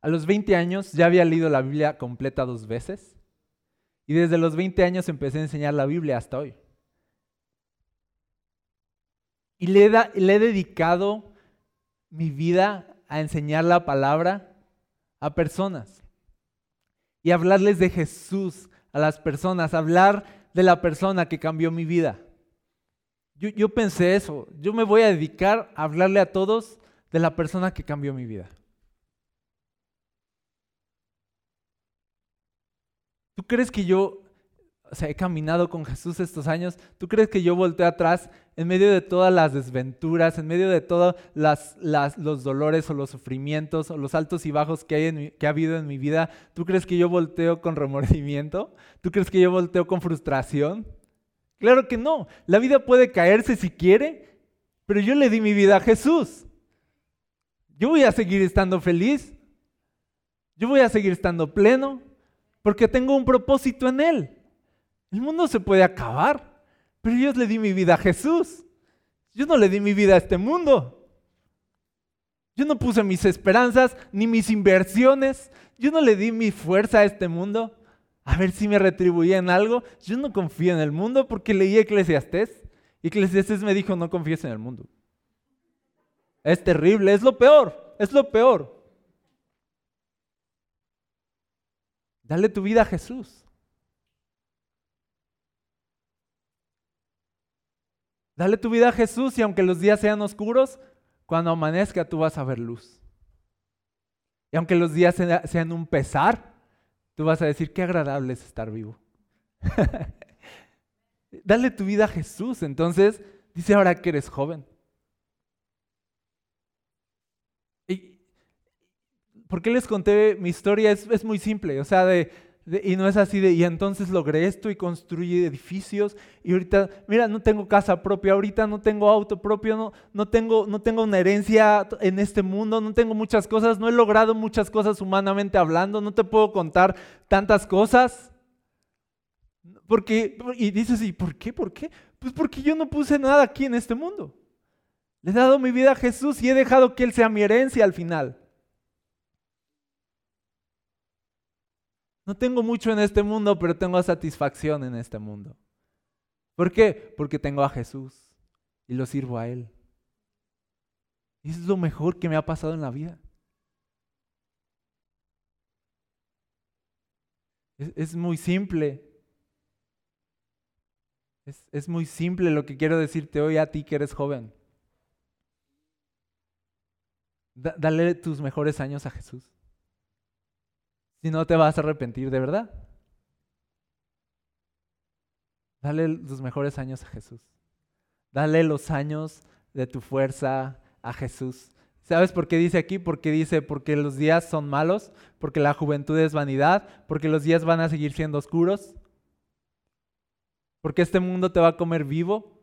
A los 20 años ya había leído la Biblia completa dos veces. Y desde los 20 años empecé a enseñar la Biblia hasta hoy. Y le, le he dedicado mi vida a enseñar la palabra a personas. Y hablarles de Jesús a las personas. Hablar de la persona que cambió mi vida. Yo, pensé eso, yo me voy a dedicar a hablarle a todos de la persona que cambió mi vida. ¿Tú crees que yo, o sea, he caminado con Jesús estos años? ¿Tú crees que yo volteé atrás en medio de todas las desventuras, en medio de todos los dolores o los sufrimientos o los altos y bajos que, hay que ha habido en mi vida? ¿Tú crees que yo volteo con remordimiento? ¿Tú crees que yo volteo con frustración? Claro que no. La vida puede caerse si quiere, pero yo le di mi vida a Jesús. Yo voy a seguir estando feliz. Yo voy a seguir estando pleno porque tengo un propósito en Él. El mundo se puede acabar, pero yo le di mi vida a Jesús. Yo no le di mi vida a este mundo. Yo no puse mis esperanzas ni mis inversiones. Yo no le di mi fuerza a este mundo a ver si me retribuían algo. Yo no confío en el mundo porque leí Eclesiastés. Y Eclesiastés me dijo, no confíes en el mundo. Es terrible, es lo peor, es lo peor. Dale tu vida a Jesús. Dale tu vida a Jesús y aunque los días sean oscuros, cuando amanezca tú vas a ver luz. Y aunque los días sean un pesar, tú vas a decir, qué agradable es estar vivo. Dale tu vida a Jesús. Entonces, dice ahora que eres joven. ¿Y por qué les conté mi historia? Es, es muy simple. O sea, de, y no es así de, y entonces logré esto y construí edificios y ahorita, mira, no tengo casa propia, ahorita no tengo auto propio, no, no, tengo, no tengo una herencia en este mundo, no tengo muchas cosas, no he logrado muchas cosas humanamente hablando, no te puedo contar tantas cosas. Porque, y dices, ¿y por qué? ¿Por qué? Pues porque yo no puse nada aquí en este mundo. Le he dado mi vida a Jesús y he dejado que Él sea mi herencia al final. No tengo mucho en este mundo, pero tengo satisfacción en este mundo. ¿Por qué? Porque tengo a Jesús y lo sirvo a Él. Y es lo mejor que me ha pasado en la vida. Es, muy simple. Es muy simple lo que quiero decirte hoy a ti que eres joven. dale tus mejores años a Jesús. Si no te vas a arrepentir de verdad. Dale los mejores años a Jesús. Dale los años de tu fuerza a Jesús. ¿Sabes por qué dice aquí? Porque dice, porque los días son malos, porque la juventud es vanidad, porque los días van a seguir siendo oscuros, porque este mundo te va a comer vivo.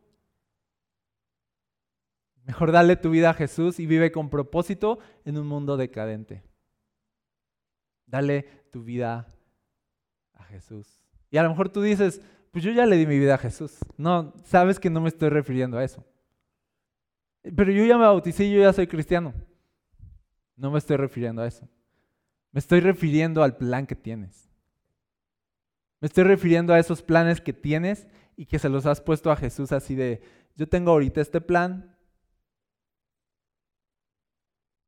Mejor dale tu vida a Jesús y vive con propósito en un mundo decadente. Dale tu vida a Jesús. Y a lo mejor tú dices, pues yo ya le di mi vida a Jesús. No, sabes que no me estoy refiriendo a eso. Pero yo ya me bauticé y yo ya soy cristiano. No me estoy refiriendo a eso. Me estoy refiriendo al plan que tienes. Me estoy refiriendo a esos planes que tienes y que se los has puesto a Jesús así de, yo tengo ahorita este plan,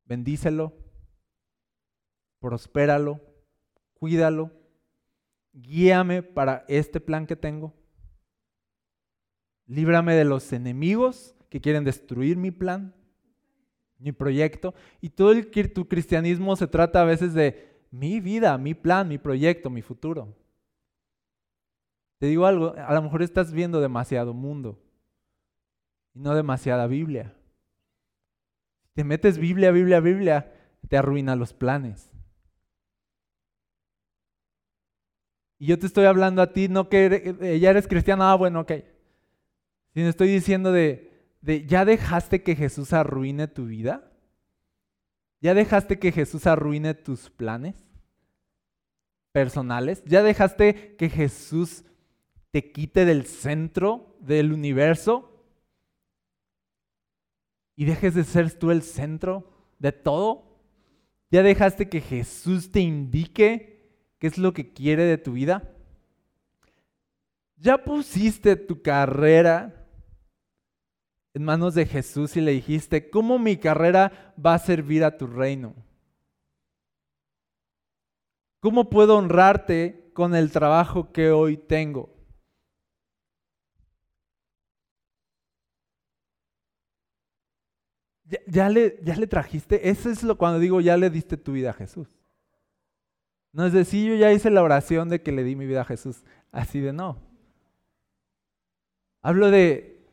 bendícelo, prospéralo, cuídalo, guíame para este plan que tengo. Líbrame de los enemigos que quieren destruir mi plan, mi proyecto. Y todo el, tu cristianismo se trata a veces de mi vida, mi plan, mi proyecto, mi futuro. Te digo algo, a lo mejor estás viendo demasiado mundo y no demasiada Biblia. Te metes Biblia, Biblia, Biblia, te arruina los planes. Y yo te estoy hablando a ti, no que eh, ya eres cristiano, ah, bueno, ok. Sino estoy diciendo de, de, ¿ya dejaste que Jesús arruine tu vida? ¿Ya dejaste que Jesús arruine tus planes personales? ¿Ya dejaste que Jesús te quite del centro del universo? ¿Y dejes de ser tú el centro de todo? ¿Ya dejaste que Jesús te indique ¿Qué es lo que quiere de tu vida? ¿Ya pusiste tu carrera en manos de Jesús y le dijiste, ¿cómo mi carrera va a servir a tu reino? ¿Cómo puedo honrarte con el trabajo que hoy tengo? Ya, le, ya le trajiste, eso es lo cuando digo, ya le diste tu vida a Jesús. No es decir, yo ya hice la oración de que le di mi vida a Jesús. Así de no. Hablo de,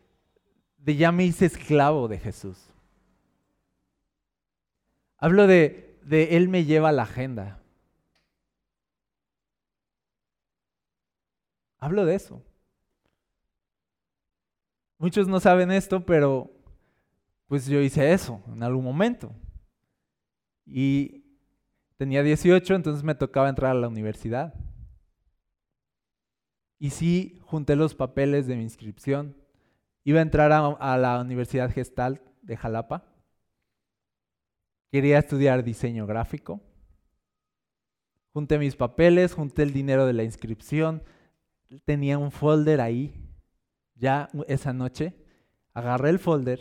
de ya me hice esclavo de Jesús. Hablo de, de Él me lleva la agenda. Hablo de eso. Muchos no saben esto, pero pues yo hice eso en algún momento. Y Tenía 18, entonces me tocaba entrar a la universidad. Y sí, junté los papeles de mi inscripción. Iba a entrar a, la Universidad Gestal de Jalapa. Quería estudiar diseño gráfico. Junté mis papeles, junté el dinero de la inscripción. Tenía un folder ahí, ya esa noche. Agarré el folder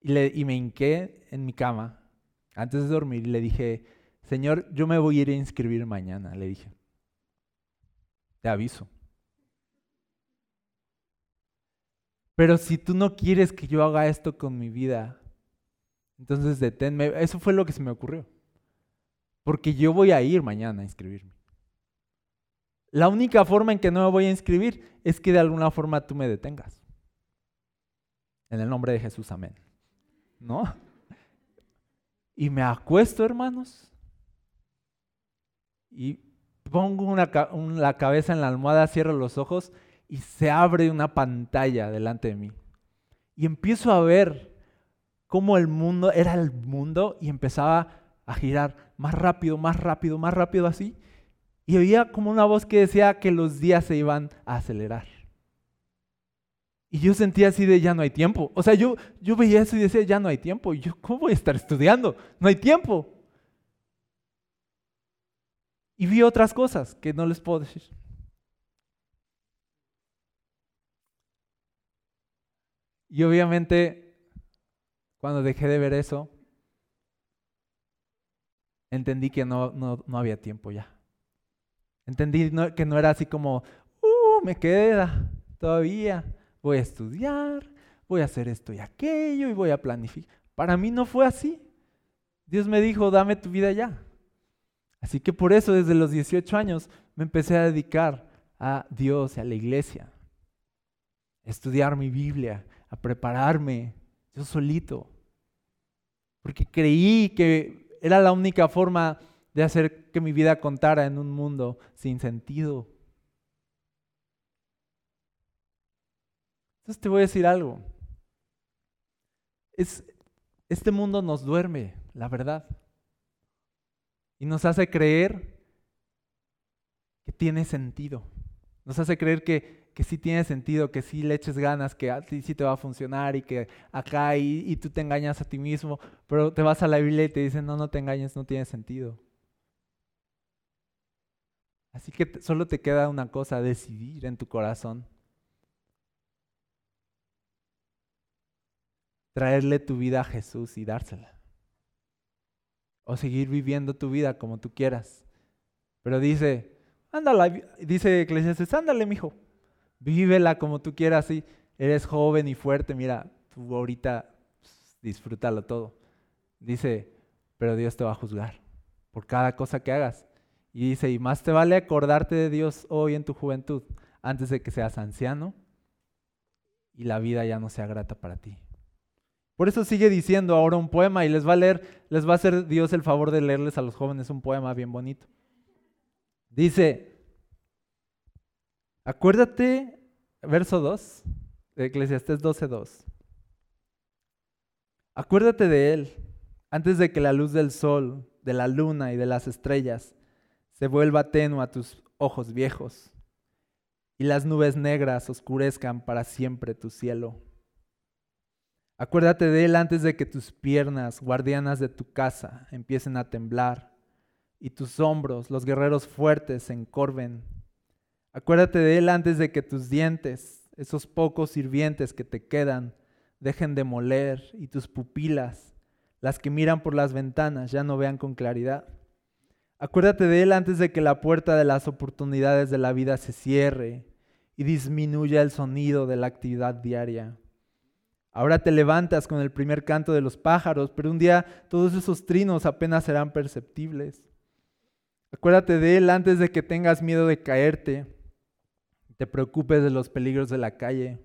y, y me hinqué en mi cama antes de dormir y le dije, Señor, yo me voy a ir a inscribir mañana, le dije. Te aviso. Pero si tú no quieres que yo haga esto con mi vida, entonces deténme. Eso fue lo que se me ocurrió. Porque yo voy a ir mañana a inscribirme. La única forma en que no me voy a inscribir es que de alguna forma tú me detengas. En el nombre de Jesús, amén. ¿No? Y me acuesto, hermanos. Y pongo la cabeza en la almohada, cierro los ojos y se abre una pantalla delante de mí. Y empiezo a ver cómo el mundo era el mundo y empezaba a girar más rápido, más rápido, más rápido así. Y oía como una voz que decía que los días se iban a acelerar. Y yo sentía así de ya no hay tiempo. O sea, yo, yo veía eso y decía ya no hay tiempo. Yo, ¿cómo voy a estar estudiando? No hay tiempo. Y vi otras cosas que no les puedo decir. Y obviamente, cuando dejé de ver eso, entendí que no, no, había tiempo ya. Entendí que no era así como, uh, me queda todavía, voy a estudiar, voy a hacer esto y aquello y voy a planificar. Para mí no fue así. Dios me dijo, dame tu vida ya. Así que por eso desde los 18 años me empecé a dedicar a Dios a la iglesia, a estudiar mi Biblia, a prepararme yo solito, porque creí que era la única forma de hacer que mi vida contara en un mundo sin sentido. Entonces te voy a decir algo. Es, este mundo nos duerme, la verdad. Y nos hace creer que tiene sentido. Nos hace creer que, que sí tiene sentido, que sí le eches ganas, que sí te va a funcionar y que acá y, y tú te engañas a ti mismo, pero te vas a la Biblia y te dicen, no, no te engañes, no tiene sentido. Así que solo te queda una cosa, decidir en tu corazón. Traerle tu vida a Jesús y dársela. O seguir viviendo tu vida como tú quieras. Pero dice, ándale, dice Eclesiastes, ándale, mijo Vívela como tú quieras, sí. Eres joven y fuerte, mira, tú ahorita pues, disfrútalo todo. Dice, pero Dios te va a juzgar por cada cosa que hagas. Y dice, y más te vale acordarte de Dios hoy en tu juventud, antes de que seas anciano y la vida ya no sea grata para ti. Por eso sigue diciendo ahora un poema y les va a leer, les va a hacer Dios el favor de leerles a los jóvenes un poema bien bonito. Dice, Acuérdate, verso 2, de Eclesiastés 12.2. Acuérdate de Él antes de que la luz del sol, de la luna y de las estrellas se vuelva tenue a tus ojos viejos y las nubes negras oscurezcan para siempre tu cielo. Acuérdate de Él antes de que tus piernas, guardianas de tu casa, empiecen a temblar y tus hombros, los guerreros fuertes, se encorven Acuérdate de Él antes de que tus dientes, esos pocos sirvientes que te quedan, dejen de moler y tus pupilas, las que miran por las ventanas, ya no vean con claridad. Acuérdate de Él antes de que la puerta de las oportunidades de la vida se cierre y disminuya el sonido de la actividad diaria. Ahora te levantas con el primer canto de los pájaros, pero un día todos esos trinos apenas serán perceptibles. Acuérdate de Él antes de que tengas miedo de caerte te preocupes de los peligros de la calle,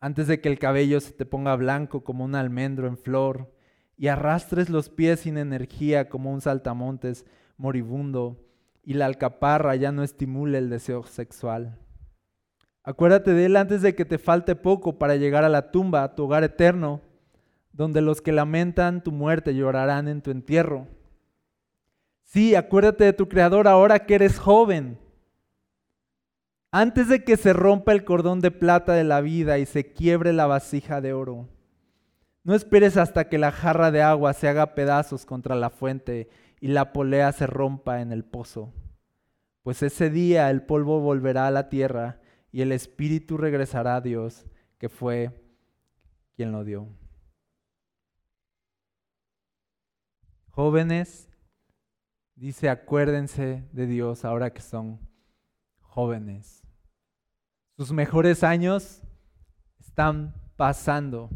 antes de que el cabello se te ponga blanco como un almendro en flor y arrastres los pies sin energía como un saltamontes moribundo y la alcaparra ya no estimule el deseo sexual. Acuérdate de él antes de que te falte poco para llegar a la tumba, a tu hogar eterno, donde los que lamentan tu muerte llorarán en tu entierro. Sí, acuérdate de tu Creador ahora que eres joven antes de que se rompa el cordón de plata de la vida y se quiebre la vasija de oro. No esperes hasta que la jarra de agua se haga pedazos contra la fuente y la polea se rompa en el pozo, pues ese día el polvo volverá a la tierra y el espíritu regresará a Dios, que fue quien lo dio. Jóvenes, dice, acuérdense de Dios ahora que son jóvenes. Sus mejores años están pasando.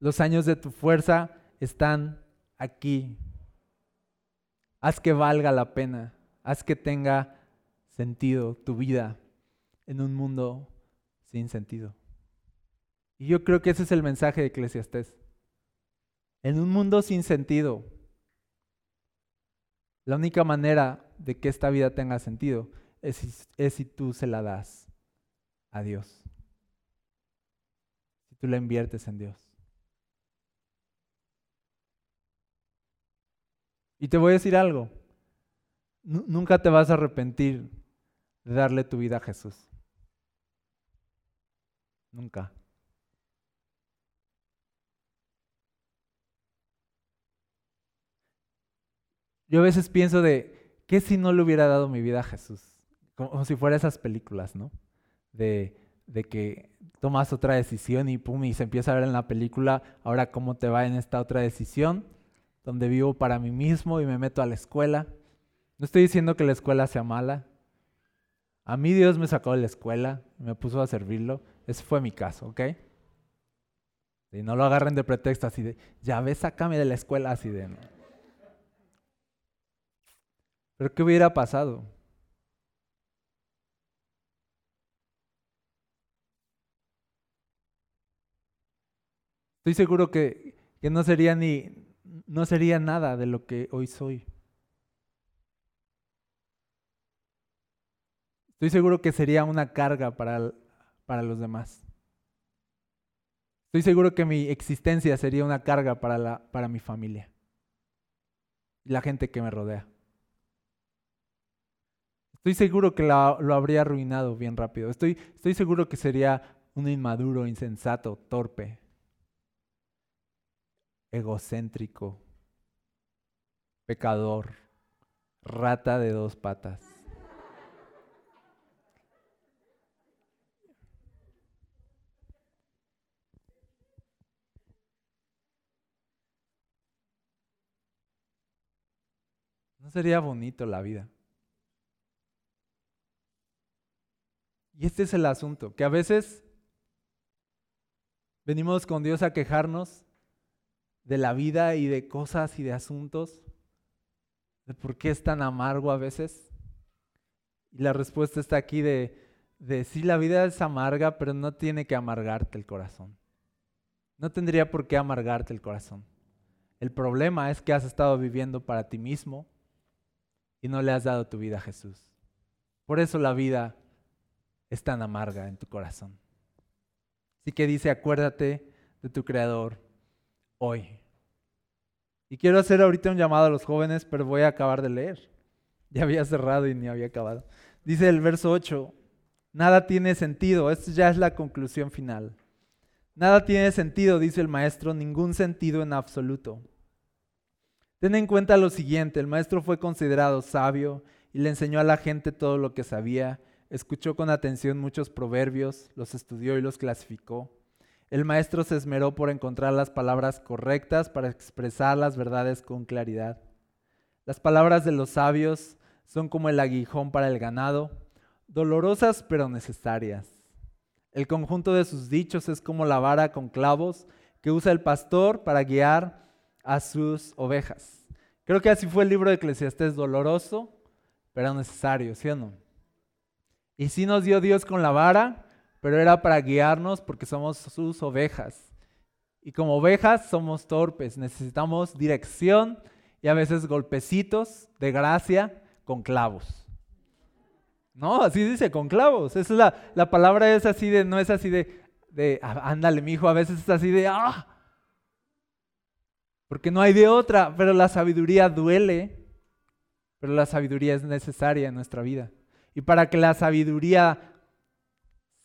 Los años de tu fuerza están aquí. Haz que valga la pena. Haz que tenga sentido tu vida en un mundo sin sentido. Y yo creo que ese es el mensaje de Eclesiastés. En un mundo sin sentido, la única manera de que esta vida tenga sentido es si, tú se la das a Dios. Si tú la inviertes en Dios. Y te voy a decir algo. nunca te vas a arrepentir de darle tu vida a Jesús. Nunca. Yo a veces pienso de, ¿qué si no le hubiera dado mi vida a Jesús? Como, si fuera esas películas, ¿no? De, de, que tomas otra decisión y pum, y se empieza a ver en la película, ahora cómo te va en esta otra decisión, donde vivo para mí mismo y me meto a la escuela. No estoy diciendo que la escuela sea mala, a mí Dios me sacó de la escuela, me puso a servirlo. Ese fue mi caso, ¿ok? Y no lo agarren de pretexto así de, ya ves, sácame de la escuela así de... Pero ¿qué hubiera pasado? Estoy seguro que, que no sería ni, no sería nada de lo que hoy soy. Estoy seguro que sería una carga para, para los demás. Estoy seguro que mi existencia sería una carga para, la, para mi familia y la gente que me rodea. Estoy seguro que lo habría arruinado bien rápido. Estoy, estoy seguro que sería un inmaduro, insensato, torpe, egocéntrico, pecador, rata de dos patas. Sería bonito la vida? Y este es el asunto, que a veces venimos con Dios a quejarnos de la vida y de cosas y de asuntos, de por qué es tan amargo a veces. Y la respuesta está aquí de, de sí, la vida es amarga, pero no tiene que amargarte el corazón. No tendría por qué amargarte el corazón. El problema es que has estado viviendo para ti mismo, y no le has dado tu vida a Jesús. Por eso la vida es tan amarga en tu corazón. Así que dice, acuérdate de tu Creador hoy. Y quiero hacer ahorita un llamado a los jóvenes, pero voy a acabar de leer. Ya había cerrado y ni había acabado. Dice el verso 8, nada tiene sentido. Esto ya es la conclusión final. Nada tiene sentido, dice el maestro, ningún sentido en absoluto. Ten en cuenta lo siguiente, el maestro fue considerado sabio y le enseñó a la gente todo lo que sabía, escuchó con atención muchos proverbios, los estudió y los clasificó. El maestro se esmeró por encontrar las palabras correctas para expresar las verdades con claridad. Las palabras de los sabios son como el aguijón para el ganado, dolorosas pero necesarias. El conjunto de sus dichos es como la vara con clavos que usa el pastor para guiar a sus ovejas. Creo que así fue el libro de Eclesiastés, doloroso, pero necesario, ¿sí o no? Y sí nos dio Dios con la vara, pero era para guiarnos porque somos sus ovejas. Y como ovejas somos torpes, necesitamos dirección y a veces golpecitos de gracia con clavos. No, así dice, con clavos. Esa es la, la palabra es así de, no es así de, de ah, ándale, mi hijo, a veces es así de, ah, porque no hay de otra, pero la sabiduría duele, pero la sabiduría es necesaria en nuestra vida. Y para que la sabiduría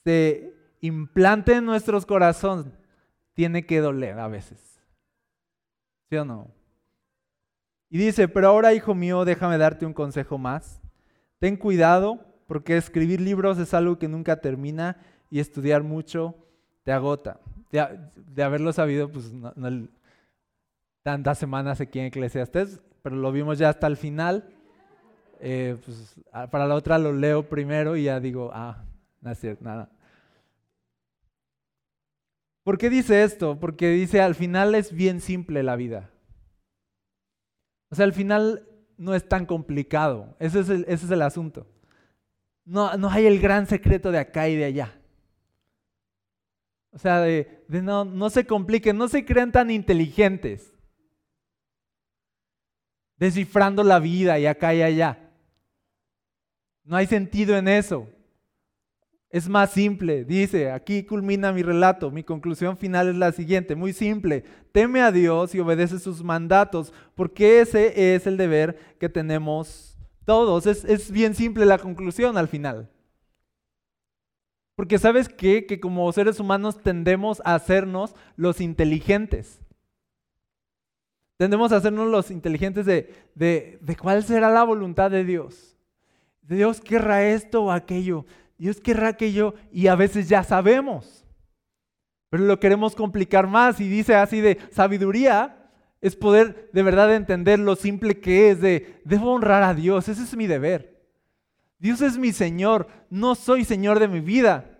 se implante en nuestros corazones, tiene que doler a veces. ¿Sí o no? Y dice, pero ahora hijo mío, déjame darte un consejo más. Ten cuidado, porque escribir libros es algo que nunca termina y estudiar mucho te agota. De, haberlo sabido, pues no, tantas semanas aquí en Eclesiastes, pero lo vimos ya hasta el final. Eh, pues, para la otra lo leo primero y ya digo, ah, no es cierto, nada. ¿Por qué dice esto? Porque dice, al final es bien simple la vida. O sea, al final no es tan complicado. Ese es el, ese es el asunto. No, no, hay el gran secreto de acá y de allá. O sea, de, no, no se compliquen, no se crean tan inteligentes. Descifrando la vida y acá y allá. No hay sentido en eso. Es más simple, dice, aquí culmina mi relato, mi conclusión final es la siguiente, muy simple, teme a Dios y obedece sus mandatos, porque ese es el deber que tenemos todos. Es, es bien simple la conclusión al final. Porque sabes qué? Que como seres humanos tendemos a hacernos los inteligentes. Tendemos a hacernos los inteligentes de, de, de cuál será la voluntad de Dios. Dios querrá esto o aquello. Dios querrá que yo, y a veces ya sabemos, pero lo queremos complicar más y dice así de sabiduría es poder de verdad entender lo simple que es de, debo honrar a Dios, ese es mi deber. Dios es mi Señor, no soy Señor de mi vida.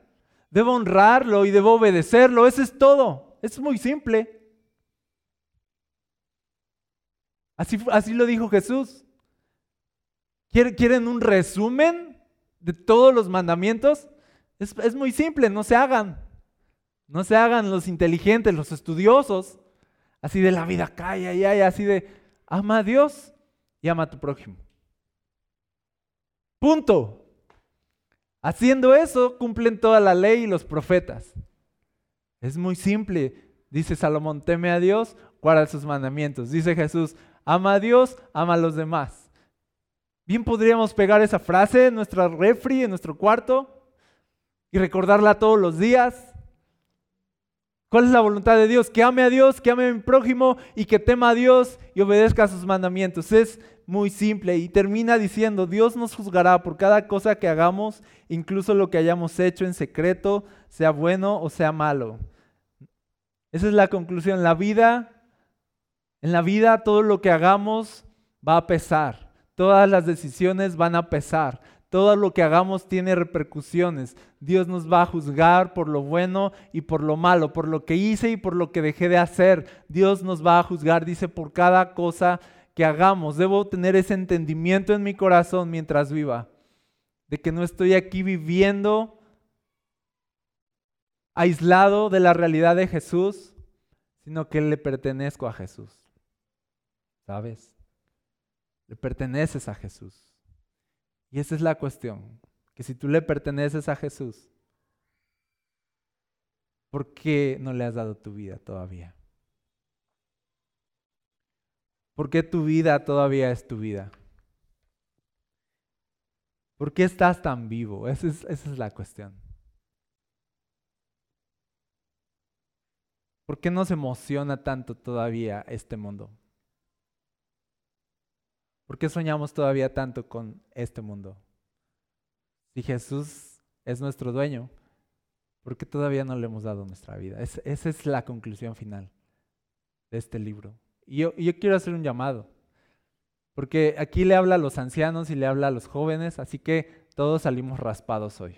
Debo honrarlo y debo obedecerlo, eso es todo, es muy simple. Así, así lo dijo Jesús. ¿Quieren un resumen? de todos los mandamientos, es, muy simple, no se hagan. No se hagan los inteligentes, los estudiosos, así de la vida calla y así de ama a Dios y ama a tu prójimo. Punto. Haciendo eso cumplen toda la ley y los profetas. Es muy simple. Dice Salomón, teme a Dios, guarda sus mandamientos. Dice Jesús, ama a Dios, ama a los demás. Bien podríamos pegar esa frase en nuestra refri, en nuestro cuarto, y recordarla todos los días. ¿Cuál es la voluntad de Dios? Que ame a Dios, que ame a mi prójimo y que tema a Dios y obedezca a sus mandamientos. Es muy simple y termina diciendo, Dios nos juzgará por cada cosa que hagamos, incluso lo que hayamos hecho en secreto, sea bueno o sea malo. Esa es la conclusión. La vida, en la vida todo lo que hagamos va a pesar. Todas las decisiones van a pesar. Todo lo que hagamos tiene repercusiones. Dios nos va a juzgar por lo bueno y por lo malo, por lo que hice y por lo que dejé de hacer. Dios nos va a juzgar, dice, por cada cosa que hagamos. Debo tener ese entendimiento en mi corazón mientras viva, de que no estoy aquí viviendo aislado de la realidad de Jesús, sino que le pertenezco a Jesús. ¿Sabes? Le perteneces a Jesús. Y esa es la cuestión, que si tú le perteneces a Jesús, ¿por qué no le has dado tu vida todavía? ¿Por qué tu vida todavía es tu vida? ¿Por qué estás tan vivo? Esa es, la cuestión. ¿Por qué nos emociona tanto todavía este mundo? ¿Por qué soñamos todavía tanto con este mundo? Si Jesús es nuestro dueño, ¿por qué todavía no le hemos dado nuestra vida? esa es la conclusión final de este libro. Y yo, yo quiero hacer un llamado, porque aquí le habla a los ancianos y le habla a los jóvenes, así que todos salimos raspados hoy.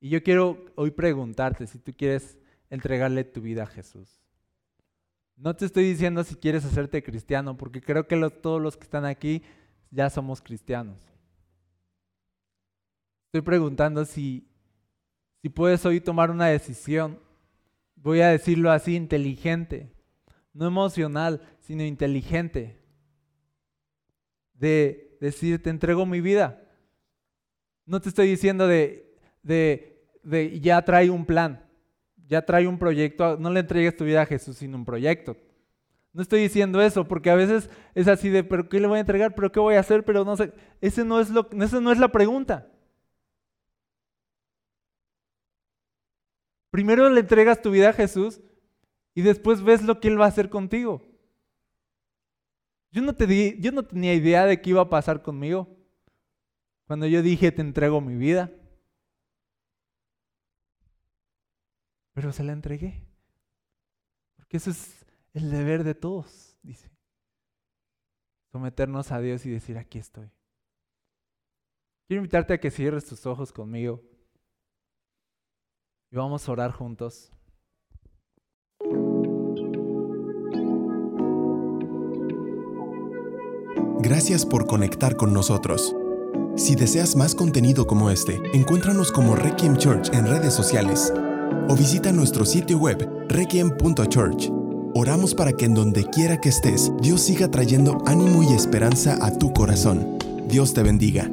Y yo quiero hoy preguntarte si tú quieres entregarle tu vida a Jesús. No te estoy diciendo si quieres hacerte cristiano, porque creo que todos los que están aquí ya somos cristianos. Estoy preguntando si, si puedes hoy tomar una decisión, voy a decirlo así, inteligente, no emocional, sino inteligente, de decir, te entrego mi vida. No te estoy diciendo de, de, de ya trae un plan ya trae un proyecto, no le entregues tu vida a Jesús sin un proyecto. No estoy diciendo eso, porque a veces es así de, pero ¿qué le voy a entregar? ¿Pero qué voy a hacer? Pero no sé, ese no es lo, esa no es la pregunta. Primero le entregas tu vida a Jesús y después ves lo que Él va a hacer contigo. Yo no, te yo no tenía idea de qué iba a pasar conmigo cuando yo dije, te entrego mi vida. Pero se la entregué. Que eso es el deber de todos, dice. Someternos a Dios y decir, aquí estoy. Quiero invitarte a que cierres tus ojos conmigo y vamos a orar juntos. Gracias por conectar con nosotros. Si deseas más contenido como este, encuéntranos como Requiem Church en redes sociales o visita nuestro sitio web requiem.church. Oramos para que en donde quiera que estés, Dios siga trayendo ánimo y esperanza a tu corazón. Dios te bendiga.